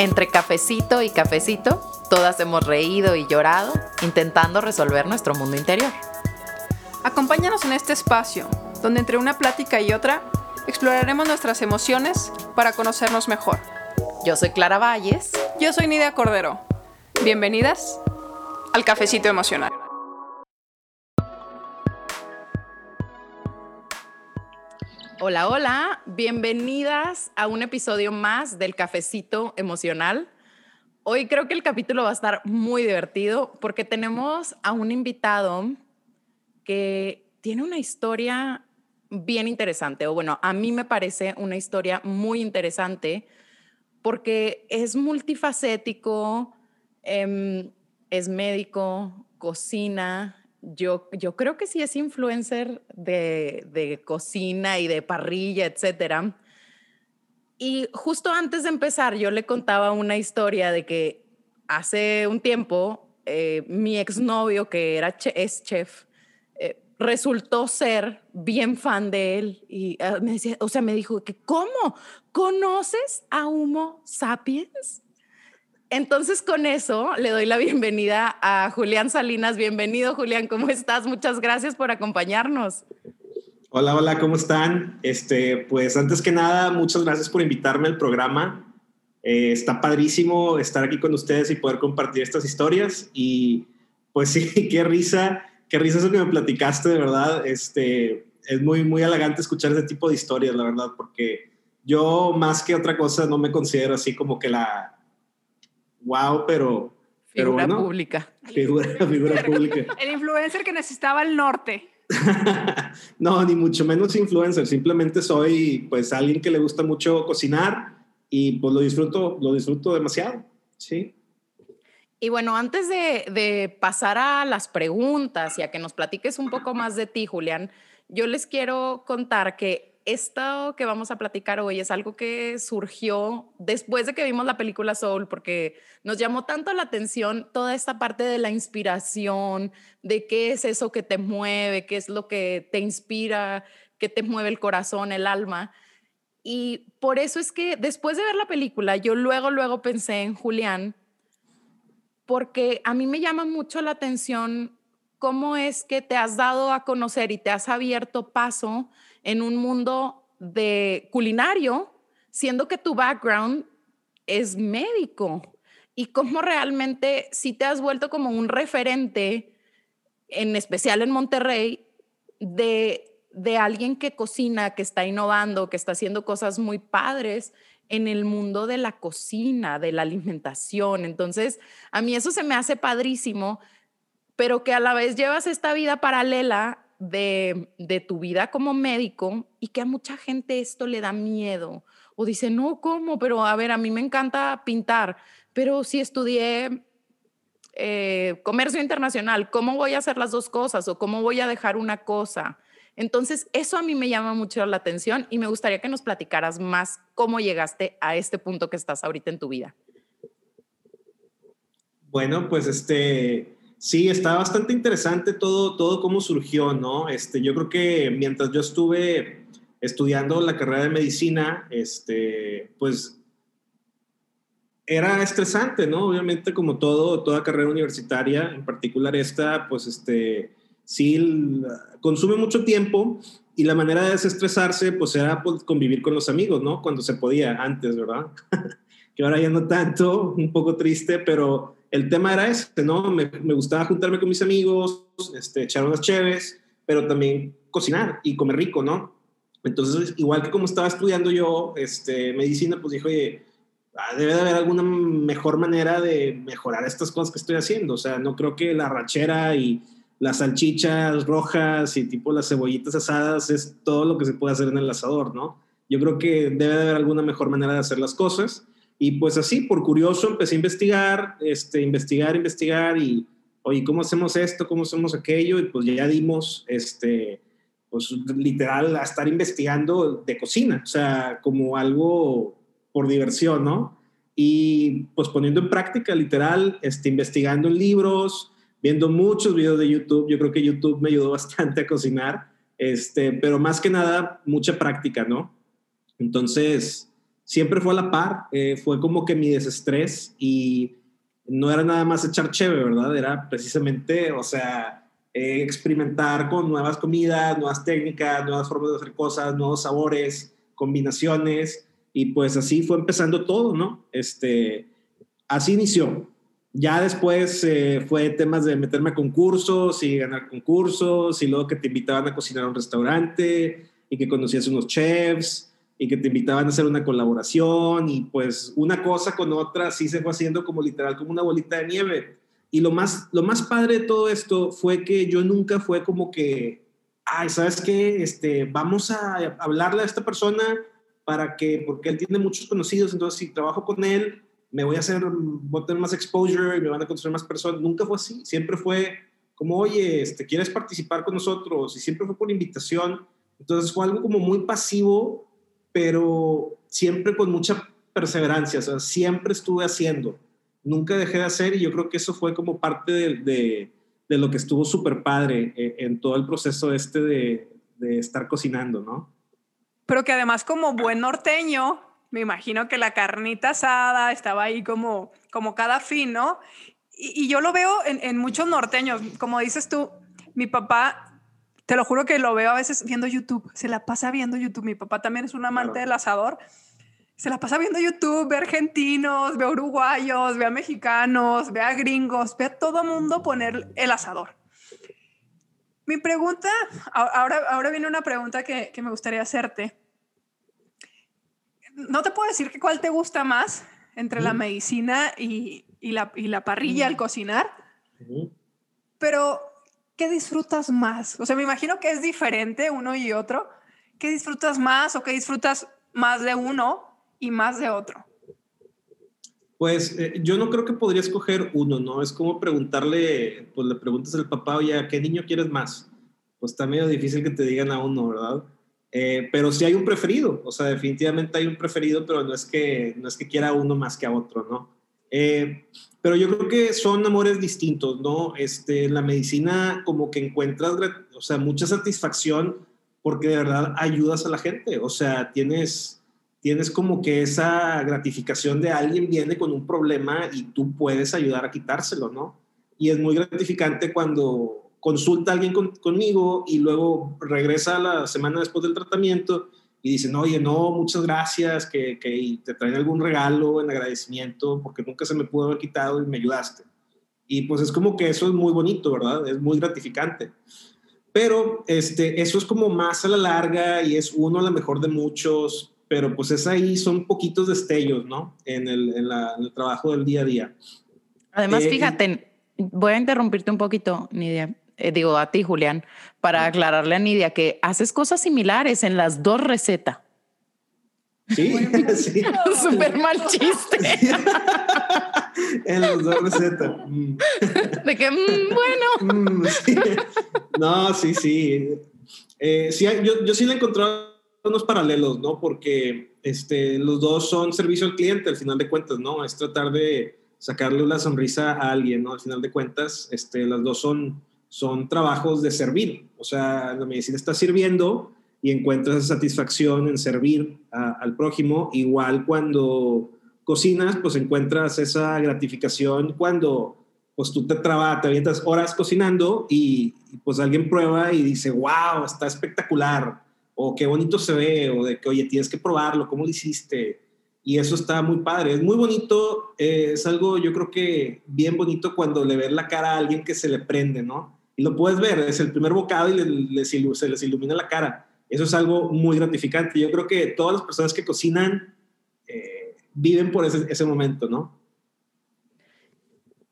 Entre cafecito y cafecito, todas hemos reído y llorado intentando resolver nuestro mundo interior. Acompáñanos en este espacio, donde entre una plática y otra exploraremos nuestras emociones para conocernos mejor. Yo soy Clara Valles. Yo soy Nidia Cordero. Bienvenidas al Cafecito Emocional. Hola, hola, bienvenidas a un episodio más del Cafecito Emocional. Hoy creo que el capítulo va a estar muy divertido porque tenemos a un invitado que tiene una historia bien interesante, o bueno, a mí me parece una historia muy interesante porque es multifacético, em, es médico, cocina, yo, yo creo que sí es influencer de, de cocina y de parrilla, etcétera. Y justo antes de empezar, yo le contaba una historia de que hace un tiempo eh, mi exnovio, que era es chef, eh, resultó ser bien fan de él y ah, me decía, o sea, me dijo que ¿cómo? ¿Conoces a Humo Sapiens? Entonces con eso le doy la bienvenida a Julián Salinas. Bienvenido Julián, ¿cómo estás? Muchas gracias por acompañarnos. Hola, hola, ¿cómo están? Este, pues antes que nada, muchas gracias por invitarme al programa. Eh, está padrísimo estar aquí con ustedes y poder compartir estas historias. Y pues sí, qué risa, qué risa eso que me platicaste, de verdad. Este, es muy, muy halagante escuchar ese tipo de historias, la verdad, porque yo más que otra cosa no me considero así como que la, wow, pero... Figura pública. Figura, figura pública. El influencer que necesitaba el norte. no, ni mucho menos influencer. Simplemente soy, pues, alguien que le gusta mucho cocinar y pues lo disfruto, lo disfruto demasiado. Sí. Y bueno, antes de, de, pasar a las preguntas y a que nos platiques un poco más de ti, Julián, yo les quiero contar que esto que vamos a platicar hoy es algo que surgió después de que vimos la película Soul, porque nos llamó tanto la atención toda esta parte de la inspiración, de qué es eso que te mueve, qué es lo que te inspira, qué te mueve el corazón, el alma. Y por eso es que después de ver la película, yo luego, luego pensé en Julián, porque a mí me llama mucho la atención cómo es que te has dado a conocer y te has abierto paso en un mundo de culinario, siendo que tu background es médico y cómo realmente si te has vuelto como un referente, en especial en Monterrey, de, de alguien que cocina, que está innovando, que está haciendo cosas muy padres en el mundo de la cocina, de la alimentación. Entonces, a mí eso se me hace padrísimo, pero que a la vez llevas esta vida paralela de, tu vida como médico y que a mucha gente esto le da miedo o dice, no, ¿cómo? Pero a ver, a mí me encanta pintar, pero si estudié eh, comercio internacional, ¿cómo voy a hacer las dos cosas o cómo voy a dejar una cosa? Entonces, eso a mí me llama mucho la atención y me gustaría que nos platicaras más cómo llegaste a este punto que estás ahorita en tu vida. Bueno, pues este, Sí, está bastante interesante todo, todo cómo surgió, ¿no? Este, yo creo que mientras yo estuve estudiando la carrera de medicina, este, pues era estresante, ¿no? Obviamente como todo, toda carrera universitaria, en particular esta, pues este, sí consume mucho tiempo y la manera de desestresarse, pues era pues, convivir con los amigos, ¿no? Cuando se podía antes, ¿verdad? que ahora ya no tanto, un poco triste, pero el tema era ese, ¿no? Me, gustaba juntarme con mis amigos, este, echar unas chéves, pero también cocinar y comer rico, ¿no? Entonces, igual que como estaba estudiando yo este, medicina, pues dije, oye, ah, debe de haber alguna mejor manera de mejorar estas cosas que estoy haciendo. O sea, no creo que la rachera y las salchichas rojas y tipo las cebollitas asadas es todo lo que se puede hacer en el asador, ¿no? Yo creo que debe de haber alguna mejor manera de hacer las cosas. Y pues así, por curioso, empecé a investigar, este, investigar, investigar y, oye, ¿cómo hacemos esto? ¿Cómo hacemos aquello? Y pues ya dimos, este, pues literal, a estar investigando de cocina, o sea, como algo por diversión, ¿no? Y pues poniendo en práctica, literal, este, investigando en libros, viendo muchos videos de YouTube. Yo creo que YouTube me ayudó bastante a cocinar, este, pero más que nada, mucha práctica, ¿no? Entonces, siempre fue a la par, eh, fue como que mi desestrés y no era nada más echar chévere, ¿verdad? Era precisamente, o sea, eh, experimentar con nuevas comidas, nuevas técnicas, nuevas formas de hacer cosas, nuevos sabores, combinaciones, y pues así fue empezando todo, ¿no? Este, así inició. Ya después eh, fue temas de meterme a concursos y ganar concursos, y luego que te invitaban a cocinar a un restaurante y que conocías unos chefs y que te invitaban a hacer una colaboración y pues una cosa con otra sí se fue haciendo como literal como una bolita de nieve. Y lo más, lo más padre de todo esto fue que yo nunca fue como que, ay, ¿sabes qué? Este, vamos a hablarle a esta persona para que, porque él tiene muchos conocidos, entonces si trabajo con él, me voy a hacer, voy a tener más exposure y me van a conocer más personas. Nunca fue así, siempre fue como, oye, este, ¿quieres participar con nosotros? Y siempre fue por invitación. Entonces fue algo como muy pasivo pero siempre con mucha perseverancia, o sea, siempre estuve haciendo, nunca dejé de hacer y yo creo que eso fue como parte de, de, lo que estuvo súper padre eh, en, todo el proceso este de, de estar cocinando, ¿no? Pero que además como buen norteño, me imagino que la carnita asada estaba ahí como, como cada fin, ¿no? Y, y yo lo veo en, en, muchos norteños, como dices tú, mi papá te lo juro que lo veo a veces viendo YouTube, se la pasa viendo YouTube. Mi papá también es un amante del asador. Se la pasa viendo YouTube, ve argentinos, ve uruguayos, ve a mexicanos, ve a gringos, ve a todo mundo poner el asador. Mi pregunta, ahora, ahora viene una pregunta que, que me gustaría hacerte. No te puedo decir que cuál te gusta más entre la medicina y, y, la, y la, parrilla al cocinar, pero ¿qué disfrutas más? O sea, me imagino que es diferente uno y otro. ¿Qué disfrutas más o qué disfrutas más de uno y más de otro? Pues eh, yo no creo que podría escoger uno, ¿no? Es como preguntarle, pues le preguntas al papá, oye, ¿a qué niño quieres más? Pues está medio difícil que te digan a uno, ¿verdad? Eh, pero sí hay un preferido, o sea, definitivamente hay un preferido, pero no es que, no es que quiera uno más que a otro, ¿no? Eh, pero yo creo que son amores distintos, ¿no? Este, en la medicina como que encuentras, o sea, mucha satisfacción porque de verdad ayudas a la gente, o sea, tienes, tienes como que esa gratificación de alguien viene con un problema y tú puedes ayudar a quitárselo, ¿no? Y es muy gratificante cuando consulta a alguien conmigo y luego regresa la semana después del tratamiento y dicen, oye, no, muchas gracias, que, que te traen algún regalo en agradecimiento porque nunca se me pudo haber quitado y me ayudaste. Y pues es como que eso es muy bonito, ¿verdad? Es muy gratificante. Pero este, eso es como más a la larga y es uno a lo mejor de muchos, pero pues es ahí, son poquitos destellos, ¿no? En el, en la, el trabajo del día a día. Además, eh, fíjate, voy a interrumpirte un poquito, Nidia. Eh, digo a ti, Julián, para aclararle a Nidia que haces cosas similares en las dos recetas. Sí, sí. Súper mal chiste. en las dos recetas. Mm. De que, mm, bueno. Mm, no, sí, sí. Eh, sí yo, yo sí le he encontrado unos paralelos, ¿no? Porque este, los dos son servicio al cliente, al final de cuentas, ¿no? Es tratar de sacarle una sonrisa a alguien, ¿no? Al final de cuentas, este, las dos son son trabajos de servir. O sea, la medicina está sirviendo y encuentras satisfacción en servir al prójimo. Igual cuando cocinas, pues encuentras esa gratificación cuando pues tú te trabas, te avientas horas cocinando y, pues alguien prueba y dice, wow, está espectacular, o qué bonito se ve, o de que, oye, tienes que probarlo, ¿cómo lo hiciste? Y eso está muy padre, es muy bonito, eh, es algo yo creo que bien bonito cuando le ves la cara a alguien que se le prende, ¿no? Y lo puedes ver, es el primer bocado y se les ilumina la cara. Eso es algo muy gratificante. Yo creo que todas las personas que cocinan eh, viven por ese, ese momento, ¿no?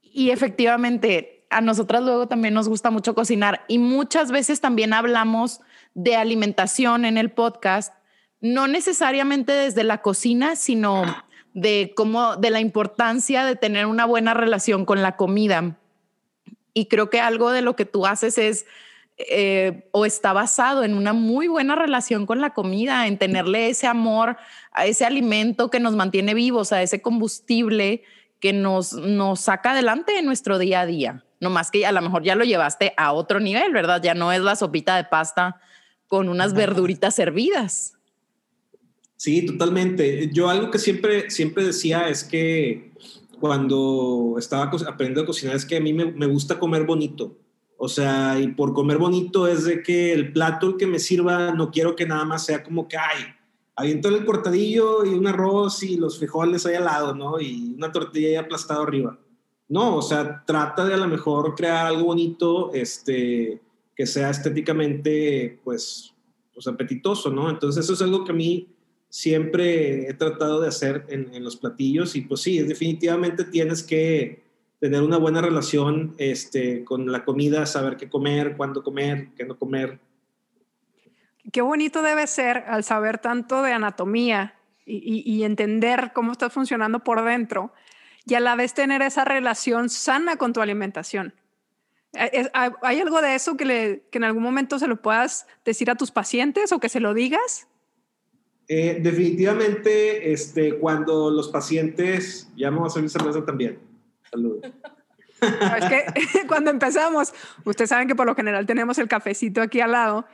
Y efectivamente, a nosotras luego también nos gusta mucho cocinar y muchas veces también hablamos de alimentación en el podcast, no necesariamente desde la cocina, sino de cómo, de la importancia de tener una buena relación con la comida. Y creo que algo de lo que tú haces es eh, o está basado en una muy buena relación con la comida, en tenerle ese amor a ese alimento que nos mantiene vivos, a ese combustible que nos, nos saca adelante en nuestro día a día. No más que a lo mejor ya lo llevaste a otro nivel, ¿verdad? Ya no es la sopita de pasta con unas verduritas servidas. Sí, totalmente. Yo algo que siempre, siempre decía es que cuando estaba aprendiendo a cocinar es que a mí me, me gusta comer bonito. O sea, y por comer bonito es de que el plato que me sirva no quiero que nada más sea como que, ay, aviento el cortadillo y un arroz y los frijoles ahí al lado, ¿no? Y una tortilla ahí aplastada arriba. No, o sea, trata de a lo mejor crear algo bonito, este, que sea estéticamente, pues, pues apetitoso, ¿no? Entonces eso es algo que a mí siempre he tratado de hacer en, los platillos y pues sí, definitivamente tienes que tener una buena relación este, con la comida, saber qué comer, cuándo comer, qué no comer. Qué bonito debe ser al saber tanto de anatomía y, y, entender cómo está funcionando por dentro y a la vez tener esa relación sana con tu alimentación. ¿Hay algo de eso que, le, que en algún momento se lo puedas decir a tus pacientes o que se lo digas? Eh, definitivamente, este, cuando los pacientes, ya vamos a hacer cerveza también Saludos. es que cuando empezamos, ustedes saben que por lo general tenemos el cafecito aquí al lado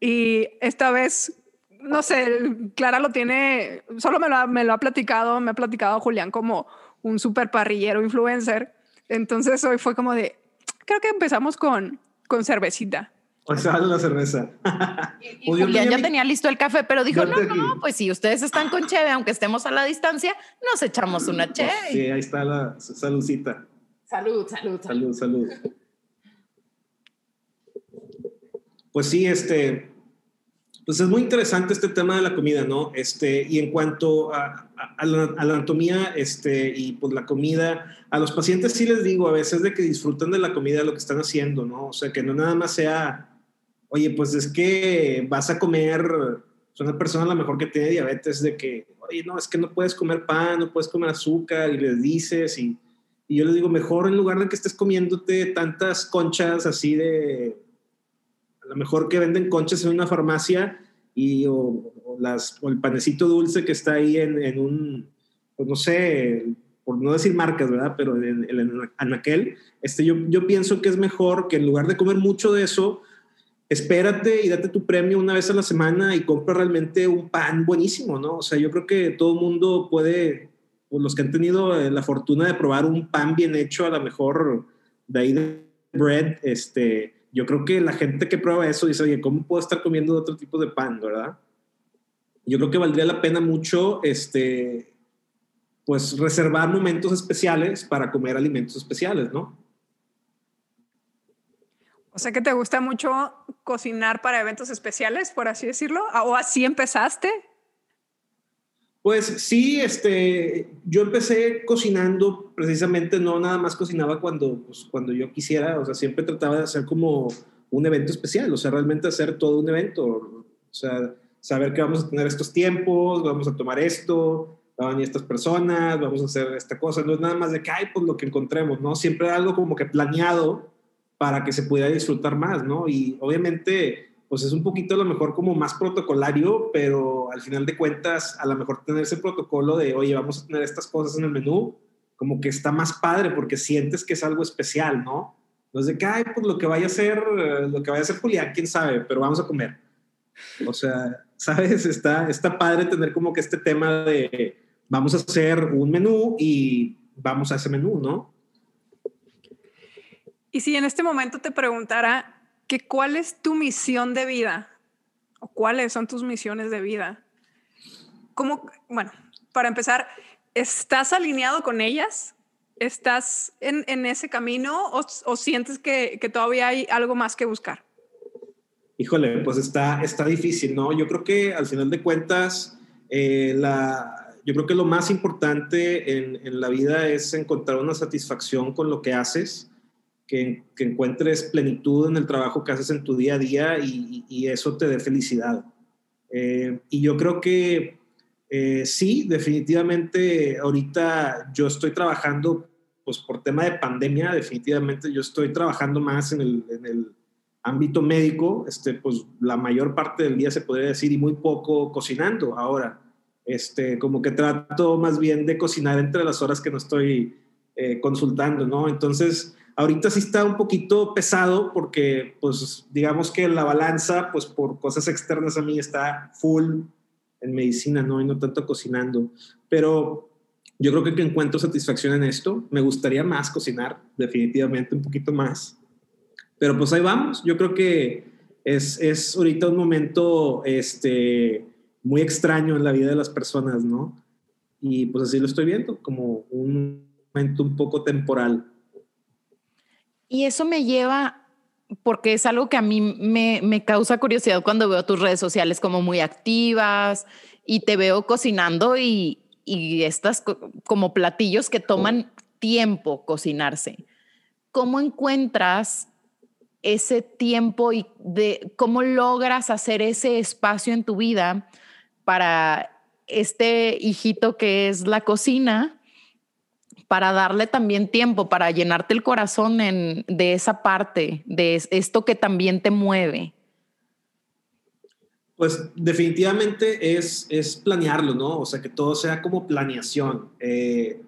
y esta vez, no sé, Clara lo tiene, solo me lo, ha, me lo ha platicado, me ha platicado Julián como un super parrillero influencer. Entonces hoy fue como de, creo que empezamos con, con cervecita. O sea, la cerveza. Y, Julián ya tenía listo el café, pero dijo, no, no, pues si ustedes están con cheve, aunque estemos a la distancia, nos echamos una pues cheve. Sí, ahí está la saludcita. Salud, salud, salud. Salud, salud. Pues sí, este, pues es muy interesante este tema de la comida, ¿no? Este, y en cuanto a, a, la, a, la, anatomía este, y pues la comida, a los pacientes sí les digo a veces de que disfruten de la comida, lo que están haciendo, ¿no? O sea, que no nada más sea oye, pues es que vas a comer, es una persona a lo mejor que tiene diabetes, de que, oye, no, es que no puedes comer pan, no puedes comer azúcar, y les dices, y, y yo les digo, mejor en lugar de que estés comiéndote tantas conchas así de, a lo mejor que venden conchas en una farmacia, y o, las, o el panecito dulce que está ahí en, un, pues no sé, por no decir marcas, ¿verdad? Pero en, en, en aquel, este, yo, yo pienso que es mejor que en lugar de comer mucho de eso, espérate y date tu premio una vez a la semana y compra realmente un pan buenísimo, ¿no? O sea, yo creo que todo el mundo puede, pues los que han tenido eh, la fortuna de probar un pan bien hecho, a lo mejor de ahí de bread, este, yo creo que la gente que prueba eso dice, oye, ¿cómo puedo estar comiendo otro tipo de pan, verdad? Yo creo que valdría la pena mucho, este, pues reservar momentos especiales para comer alimentos especiales, ¿no? Sea que te gusta mucho cocinar para eventos especiales, por así decirlo, o así empezaste. Pues sí, este, yo empecé cocinando precisamente, no nada más cocinaba cuando, pues, cuando yo quisiera, o sea, siempre trataba de hacer como un evento especial, o sea, realmente hacer todo un evento, o sea, saber que vamos a tener estos tiempos, vamos a tomar esto, van estas personas, vamos a hacer esta cosa, no es nada más de que, ay, pues lo que encontremos, ¿no? Siempre algo como que planeado para que se pudiera disfrutar más, ¿no? Y obviamente, pues es un poquito a lo mejor como más protocolario, pero al final de cuentas, a lo mejor tener ese protocolo de, oye, vamos a tener estas cosas en el menú, como que está más padre porque sientes que es algo especial, ¿no? No es de que, ay, pues lo que vaya a hacer, lo que vaya a hacer Julián, quién sabe, pero vamos a comer. O sea, ¿sabes? Está, está padre tener como que este tema de, vamos a hacer un menú y vamos a ese menú, ¿no? Y si en este momento te preguntara que cuál es tu misión de vida o cuáles son tus misiones de vida, ¿cómo, bueno, para empezar, ¿estás alineado con ellas? ¿Estás en, en ese camino o, o sientes que, que, todavía hay algo más que buscar? Híjole, pues está, está difícil, ¿no? Yo creo que al final de cuentas, eh, la, yo creo que lo más importante en, en, la vida es encontrar una satisfacción con lo que haces que, que, encuentres plenitud en el trabajo que haces en tu día a día y, y eso te dé felicidad. Eh, y yo creo que eh, sí, definitivamente ahorita yo estoy trabajando, pues por tema de pandemia, definitivamente yo estoy trabajando más en el, en el ámbito médico, este, pues la mayor parte del día se podría decir y muy poco cocinando ahora. Este, como que trato más bien de cocinar entre las horas que no estoy eh, consultando, ¿no? Entonces, Ahorita sí está un poquito pesado porque, pues, digamos que la balanza, pues, por cosas externas a mí está full en medicina, ¿no? Y no tanto cocinando. Pero yo creo que encuentro satisfacción en esto. Me gustaría más cocinar, definitivamente un poquito más. Pero pues ahí vamos. Yo creo que es, es ahorita un momento este, muy extraño en la vida de las personas, ¿no? Y pues así lo estoy viendo, como un momento un poco temporal. Y eso me lleva, porque es algo que a mí me, me causa curiosidad cuando veo tus redes sociales como muy activas y te veo cocinando y, y estas como platillos que toman tiempo cocinarse. ¿Cómo encuentras ese tiempo y de cómo logras hacer ese espacio en tu vida para este hijito que es la cocina para darle también tiempo, para llenarte el corazón de esa parte, de esto que también te mueve? Pues definitivamente es, es planearlo, ¿no? O sea, que todo sea como planeación. Eh,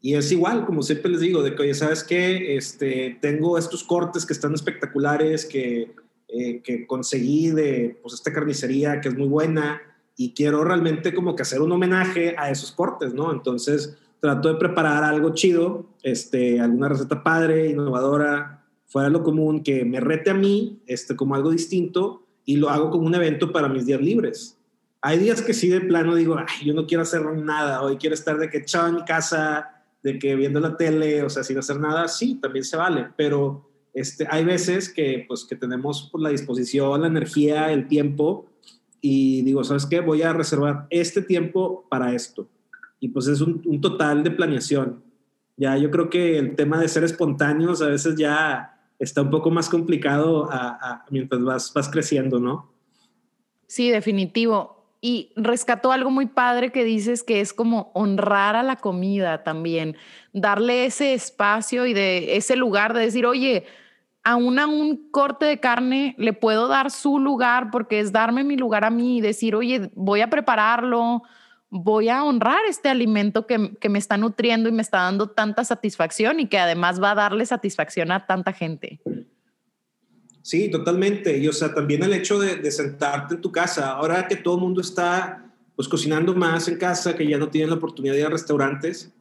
y es igual, como siempre les digo, de que, oye, ¿sabes qué? Este, tengo estos cortes que están espectaculares, que, eh, que conseguí de pues, esta carnicería que es muy buena y quiero realmente como que hacer un homenaje a esos cortes, ¿no? Entonces, trato de preparar algo chido, este, alguna receta padre, innovadora, fuera de lo común, que me rete a mí, este, como algo distinto, y lo hago como un evento para mis días libres. Hay días que sí de plano digo, ay, yo no quiero hacer nada, hoy quiero estar de que echado en mi casa, de que viendo la tele, o sea, sin hacer nada, sí, también se vale, pero este, hay veces que, pues, que tenemos por la disposición, la energía, el tiempo, y digo, ¿sabes qué? Voy a reservar este tiempo para esto y pues es un, total de planeación. Ya yo creo que el tema de ser espontáneos a veces ya está un poco más complicado mientras vas, vas creciendo, ¿no? Sí, definitivo. Y rescató algo muy padre que dices que es como honrar a la comida también, darle ese espacio y de ese lugar de decir, oye, aún a un corte de carne le puedo dar su lugar porque es darme mi lugar a mí y decir, oye, voy a prepararlo, voy a honrar este alimento que, me está nutriendo y me está dando tanta satisfacción y que además va a darle satisfacción a tanta gente. Sí, totalmente. Y o sea, también el hecho de, sentarte en tu casa, ahora que todo el mundo está pues cocinando más en casa, que ya no tienen la oportunidad de ir a restaurantes,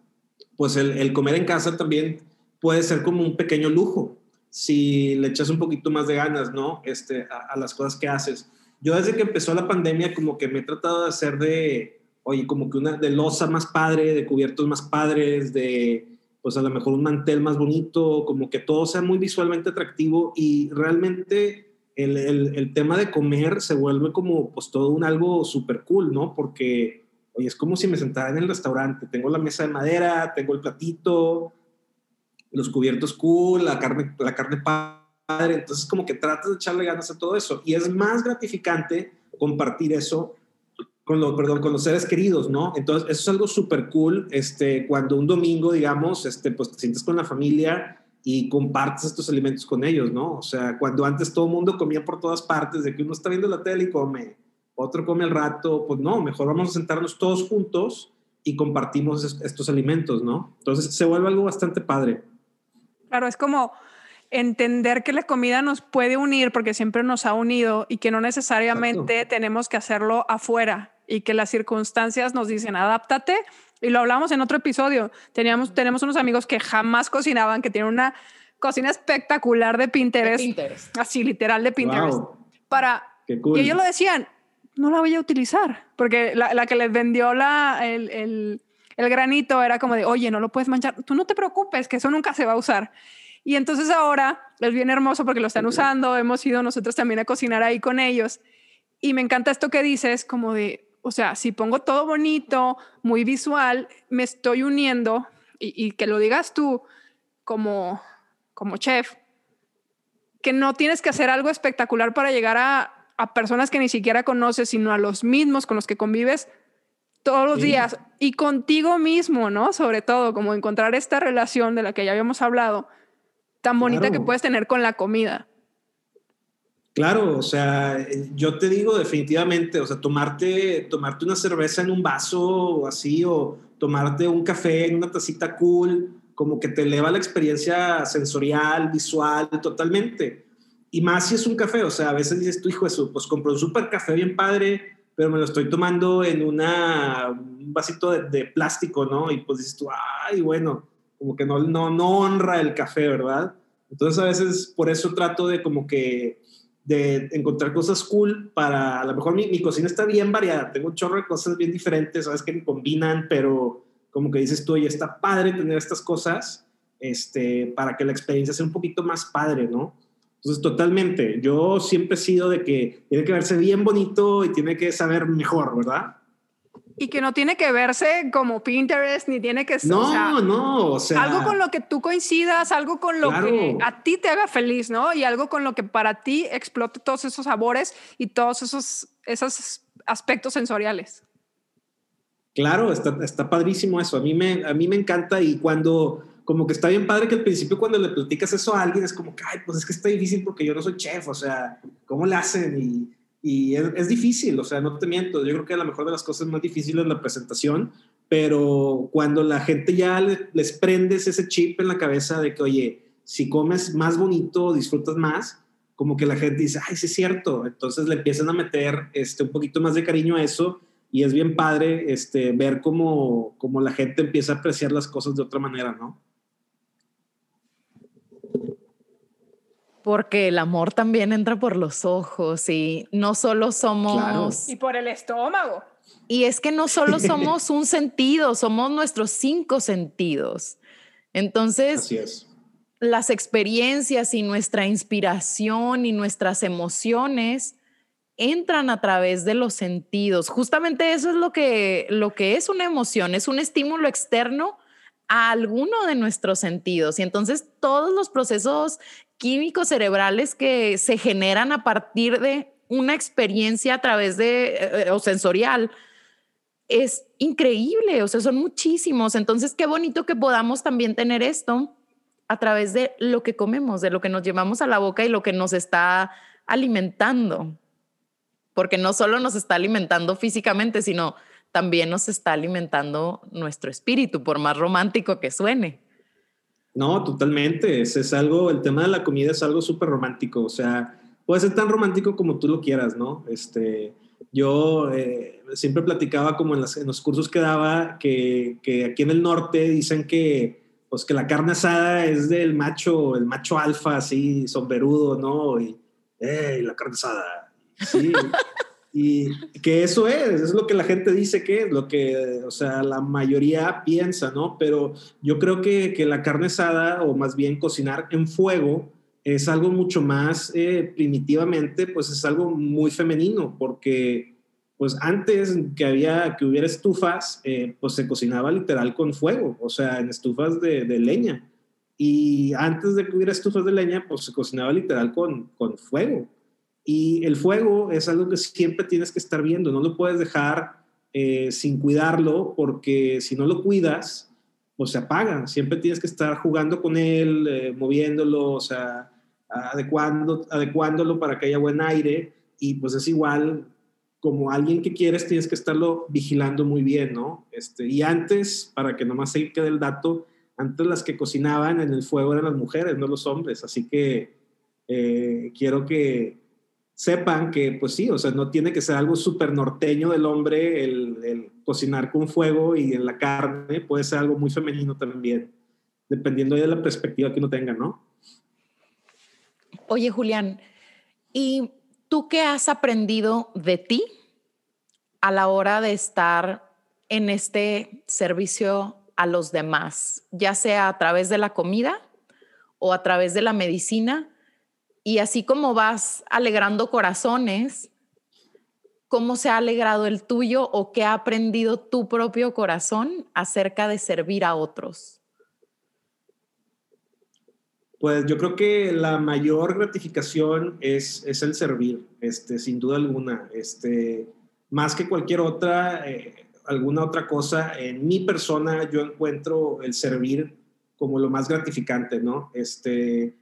pues el, comer en casa también puede ser como un pequeño lujo si le echas un poquito más de ganas, ¿no? Este, a, a las cosas que haces. Yo desde que empezó la pandemia como que me he tratado de hacer de, oye, como que una de losa más padre, de cubiertos más padres, de pues a lo mejor un mantel más bonito, como que todo sea muy visualmente atractivo y realmente el, el, tema de comer se vuelve como pues todo un algo súper cool, ¿no? Porque, oye, es como si me sentara en el restaurante, tengo la mesa de madera, tengo el platito, los cubiertos cool, la carne, la carne padre, entonces como que tratas de echarle ganas a todo eso y es más gratificante compartir eso con, los, perdón, con los seres queridos, ¿no? Entonces, eso es algo súper cool, este, cuando un domingo, digamos, este, pues te sientes con la familia y compartes estos alimentos con ellos, ¿no? O sea, cuando antes todo el mundo comía por todas partes, de que uno está viendo la tele y come, otro come al rato, pues no, mejor vamos a sentarnos todos juntos y compartimos estos alimentos, ¿no? Entonces, se vuelve algo bastante padre. Claro, es como entender que la comida nos puede unir porque siempre nos ha unido y que no necesariamente tenemos que hacerlo afuera y que las circunstancias nos dicen, adáptate. Y lo hablamos en otro episodio. Teníamos, tenemos unos amigos que jamás cocinaban, que tienen una cocina espectacular de Pinterest. Así, literal de Pinterest. Para, Y ellos lo decían, no la voy a utilizar, porque la, la que les vendió la, el, el, el, granito era como de, oye, no lo puedes manchar, tú no te preocupes, que eso nunca se va a usar. Y entonces ahora es bien hermoso porque lo están usando, hemos ido nosotros también a cocinar ahí con ellos. Y me encanta esto que dices, como de, o sea, si pongo todo bonito, muy visual, me estoy uniendo y, que lo digas tú como, como chef, que no tienes que hacer algo espectacular para llegar a, personas que ni siquiera conoces, sino a los mismos con los que convives todos los días y contigo mismo, ¿no? Sobre todo, como encontrar esta relación de la que ya habíamos hablado, tan bonita que puedes tener con la comida. Claro, o sea, yo te digo definitivamente, o sea, tomarte, tomarte una cerveza en un vaso así, o tomarte un café en una tacita cool, como que te eleva la experiencia sensorial, visual, totalmente. Y más si es un café, o sea, a veces dices tu hijo eso, pues compró un super café bien padre, pero me lo estoy tomando en una, un vasito de, de plástico, ¿no? Y pues dices tú, ay, bueno, como que no, no, no honra el café, ¿verdad? Entonces a veces por eso trato de como que de encontrar cosas cool para, a lo mejor mi, mi, cocina está bien variada, tengo un chorro de cosas bien diferentes, sabes que me combinan, pero como que dices tú, oye, está padre tener estas cosas este, para que la experiencia sea un poquito más padre, ¿no? Entonces, totalmente, yo siempre he sido de que tiene que verse bien bonito y tiene que saber mejor, ¿verdad? Y que no tiene que verse como Pinterest, ni tiene que ser. No, o sea, no, o sea. Algo con lo que tú coincidas, algo con lo claro. que a ti te haga feliz, ¿no? Y algo con lo que para ti explote todos esos sabores y todos esos, esos aspectos sensoriales. Claro, está, está padrísimo eso. A mí, me, a mí me encanta y cuando, como que está bien padre que al principio cuando le platicas eso a alguien es como ay, pues es que está difícil porque yo no soy chef, o sea, ¿cómo le hacen? Y y es, es, difícil, o sea, no te miento, yo creo que a lo mejor de las cosas más difíciles es la presentación, pero cuando la gente ya les, les prendes ese chip en la cabeza de que, oye, si comes más bonito, disfrutas más, como que la gente dice, ay, sí es cierto, entonces le empiezan a meter este, un poquito más de cariño a eso y es bien padre este, ver cómo, cómo la gente empieza a apreciar las cosas de otra manera, ¿no? Porque el amor también entra por los ojos y no solo somos... Claro. Y por el estómago. Y es que no solo somos un sentido, somos nuestros cinco sentidos. Entonces, es. las experiencias y nuestra inspiración y nuestras emociones entran a través de los sentidos. Justamente eso es lo que, lo que es una emoción, es un estímulo externo a alguno de nuestros sentidos. Y entonces todos los procesos químicos cerebrales que se generan a partir de una experiencia a través de, eh, o sensorial, es increíble, o sea, son muchísimos. Entonces, qué bonito que podamos también tener esto a través de lo que comemos, de lo que nos llevamos a la boca y lo que nos está alimentando. Porque no solo nos está alimentando físicamente, sino también nos está alimentando nuestro espíritu, por más romántico que suene. No, totalmente. Es, algo, el tema de la comida es algo súper romántico. O sea, puede ser tan romántico como tú lo quieras, ¿no? Este, yo eh, siempre platicaba como en, las, en, los cursos que daba que, que, aquí en el norte dicen que, pues que la carne asada es del macho, el macho alfa, así, sombrerudo, ¿no? Y, ¡hey, la carne asada! Sí. Y que eso es, es lo que la gente dice que es, lo que, o sea, la mayoría piensa, ¿no? Pero yo creo que, que la carne asada, o más bien cocinar en fuego, es algo mucho más eh, primitivamente, pues es algo muy femenino, porque pues antes que había, que hubiera estufas, eh, pues se cocinaba literal con fuego, o sea, en estufas de, de, leña. Y antes de que hubiera estufas de leña, pues se cocinaba literal con, con fuego. Y el fuego es algo que siempre tienes que estar viendo, no lo puedes dejar eh, sin cuidarlo porque si no lo cuidas, pues se apaga. Siempre tienes que estar jugando con él, eh, moviéndolo, o sea, adecuando, adecuándolo para que haya buen aire. Y pues es igual, como alguien que quieres, tienes que estarlo vigilando muy bien, ¿no? Este, y antes, para que nomás se quede el dato, antes las que cocinaban en el fuego eran las mujeres, no los hombres. Así que eh, quiero que, sepan que, pues sí, o sea, no tiene que ser algo súper norteño del hombre el, cocinar con fuego y en la carne, puede ser algo muy femenino también, dependiendo de la perspectiva que uno tenga, ¿no? Oye, Julián, ¿y tú qué has aprendido de ti a la hora de estar en este servicio a los demás, ya sea a través de la comida o a través de la medicina? Y así como vas alegrando corazones, ¿cómo se ha alegrado el tuyo o qué ha aprendido tu propio corazón acerca de servir a otros? Pues yo creo que la mayor gratificación es, es el servir, este, sin duda alguna. Este, más que cualquier otra, eh, alguna otra cosa, en mi persona yo encuentro el servir como lo más gratificante, ¿no? Este,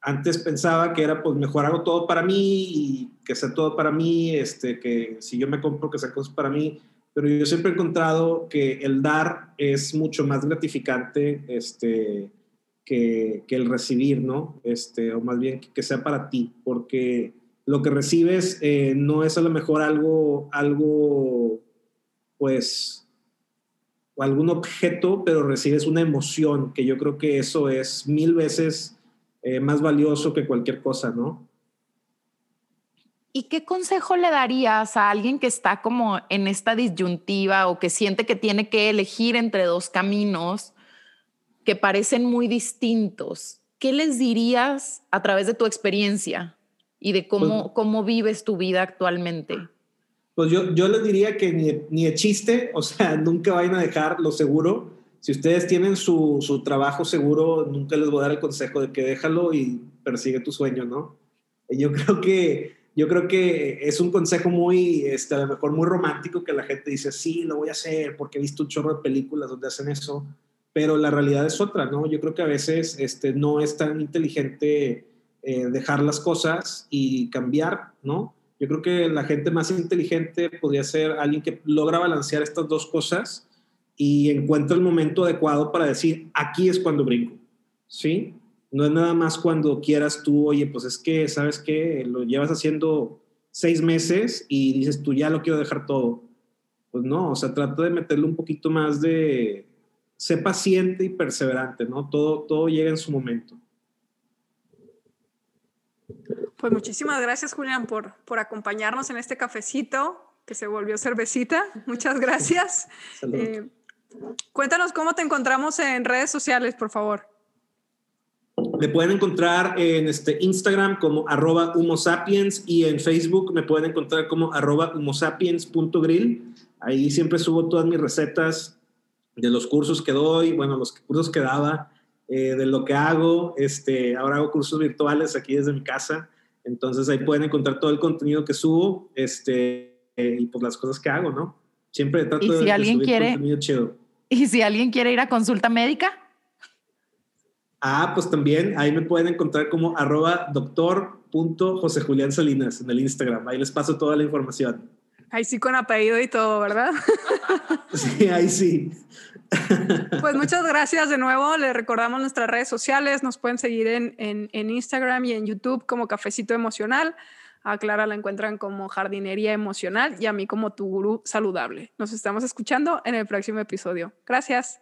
antes pensaba que era pues mejor hago todo para mí y que sea todo para mí, este, que si yo me compro que sea cosas para mí, pero yo siempre he encontrado que el dar es mucho más gratificante este, que, que el recibir, ¿no? Este, o más bien que, que, sea para ti, porque lo que recibes eh, no es a lo mejor algo, algo, pues, o algún objeto, pero recibes una emoción, que yo creo que eso es mil veces eh, más valioso que cualquier cosa, ¿no? ¿Y qué consejo le darías a alguien que está como en esta disyuntiva o que siente que tiene que elegir entre dos caminos que parecen muy distintos? ¿Qué les dirías a través de tu experiencia y de cómo, pues cómo vives tu vida actualmente? Pues yo, yo les diría que ni, ni de chiste, o sea, nunca vayan a dejar lo seguro. Si ustedes tienen su, su trabajo seguro, nunca les voy a dar el consejo de que déjalo y persigue tu sueño, ¿no? Yo creo que yo creo que es un consejo muy, este, a lo mejor muy romántico que la gente dice, sí, lo voy a hacer porque he visto un chorro de películas donde hacen eso, pero la realidad es otra, ¿no? Yo creo que a veces este, no es tan inteligente eh, dejar las cosas y cambiar, ¿no? Yo creo que la gente más inteligente podría ser alguien que logra balancear estas dos cosas y encuentra el momento adecuado para decir, aquí es cuando brinco, ¿sí? No es nada más cuando quieras tú, oye, pues es que, ¿sabes qué? Lo llevas haciendo seis meses y dices tú, ya lo quiero dejar todo. Pues no, o sea, trata de meterle un poquito más de, sé paciente y perseverante, ¿no? Todo, todo llega en su momento. Pues muchísimas gracias, Julián, por, por acompañarnos en este cafecito que se volvió cervecita. Muchas gracias. Eh, cuéntanos cómo te encontramos en redes sociales, por favor. Me pueden encontrar en este Instagram como arroba humosapiens y en Facebook me pueden encontrar como arroba humosapiens.grill. Ahí siempre subo todas mis recetas de los cursos que doy, bueno, los cursos que daba, eh, de lo que hago. Este, ahora hago cursos virtuales aquí desde mi casa. Entonces ahí pueden encontrar todo el contenido que subo este, eh, y pues las cosas que hago, ¿no? Siempre trato ¿Y si de, alguien subir quiere, chido. ¿Y si alguien quiere ir a consulta médica? Ah, pues también ahí me pueden encontrar como arroba Julián Salinas en el Instagram. Ahí les paso toda la información. Ahí sí con apellido y todo, ¿verdad? sí, ahí sí. Pues muchas gracias de nuevo. Les recordamos nuestras redes sociales. Nos pueden seguir en, en, en Instagram y en YouTube como Cafecito Emocional. A Clara la encuentran como Jardinería Emocional y a mí como tu gurú saludable. Nos estamos escuchando en el próximo episodio. Gracias.